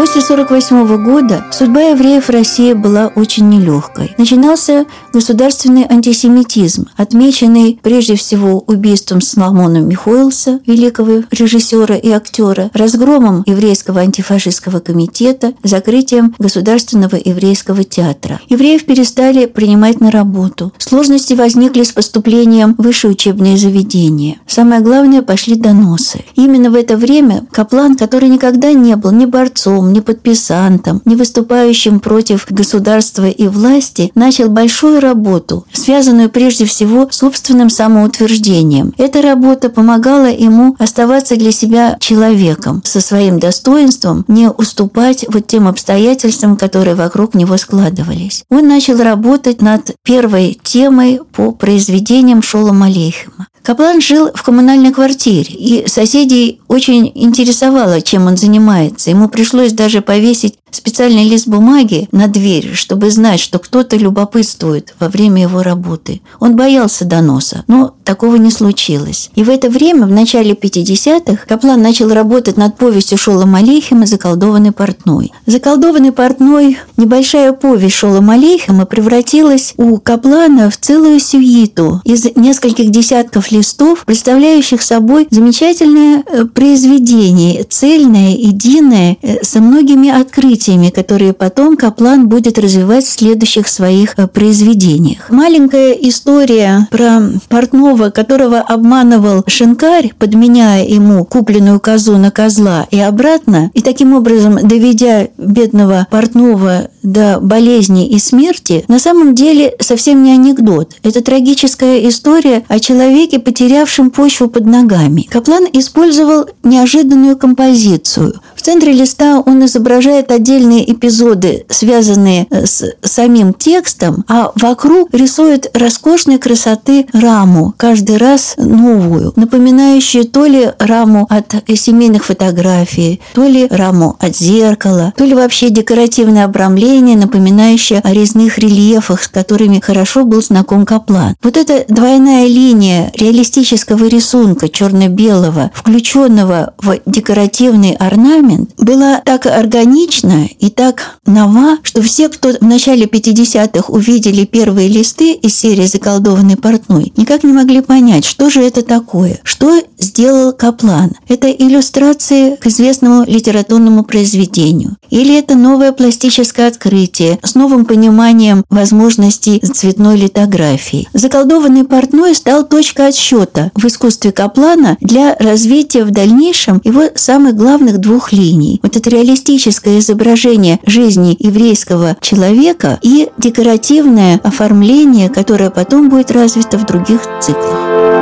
После 1948 года судьба евреев в России была очень нелегкой. Начинался государственный антисемитизм, отмеченный прежде всего убийством Соломона Михоэлса, великого режиссера и актера, разгромом еврейского антифашистского комитета, закрытием Государственного еврейского театра. Евреев перестали принимать на работу. Сложности возникли с поступлением в высшие учебные заведения. Самое главное, пошли доносы. Именно в это время Каплан, который никогда не был ни борцом, ни подписантом, ни выступающим против государства и власти, начал большую работу, связанную прежде всего с собственным самоутверждением. Эта работа помогала ему оставаться для себя человеком, со своим достоинством, не уступать вот тем обстоятельствам, которые вокруг него складывались. Он начал работать над первой темой по произведениям Шолома Алейхема. Каплан жил в коммунальной квартире, и соседей очень интересовало, чем он занимается. Ему пришлось даже повесить специальный лист бумаги на дверь, чтобы знать, что кто-то любопытствует во время его работы. Он боялся доноса, но такого не случилось. И в это время, в начале 50-х, Каплан начал работать над повестью Шола Малейхема «Заколдованный портной». «Заколдованный портной» – небольшая повесть Шола Малейхема превратилась у Каплана в целую сюиту из нескольких десятков листов, представляющих собой замечательное э, произведение, цельное, единое, э, со многими открытиями которые потом Каплан будет развивать в следующих своих э, произведениях. Маленькая история про портного, которого обманывал шинкарь, подменяя ему купленную козу на козла и обратно, и таким образом доведя бедного портного до болезни и смерти, на самом деле совсем не анекдот. Это трагическая история о человеке, потерявшем почву под ногами. Каплан использовал неожиданную композицию. В центре листа он изображает отдельные эпизоды, связанные э, с самим текстом, а вокруг рисует роскошной красоты раму, каждый раз новую, напоминающую то ли раму от семейных фотографий, то ли раму от зеркала, то ли вообще декоративное обрамление, напоминающее о резных рельефах, с которыми хорошо был знаком Каплан. Вот эта двойная линия реалистического рисунка черно-белого, включенного в декоративный орнамент, была так органична и так нова, что все, кто в начале 50-х увидели первые листы из серии «Заколдованный портной», никак не могли понять, что же это такое, что сделал Каплан. Это иллюстрации к известному литературному произведению. Или это новое пластическое открытие с новым пониманием возможностей цветной литографии. «Заколдованный портной» стал точкой отсчета в искусстве Каплана для развития в дальнейшем его самых главных двух линий. Вот это реалистическое изображение жизни еврейского человека и декоративное оформление, которое потом будет развито в других циклах.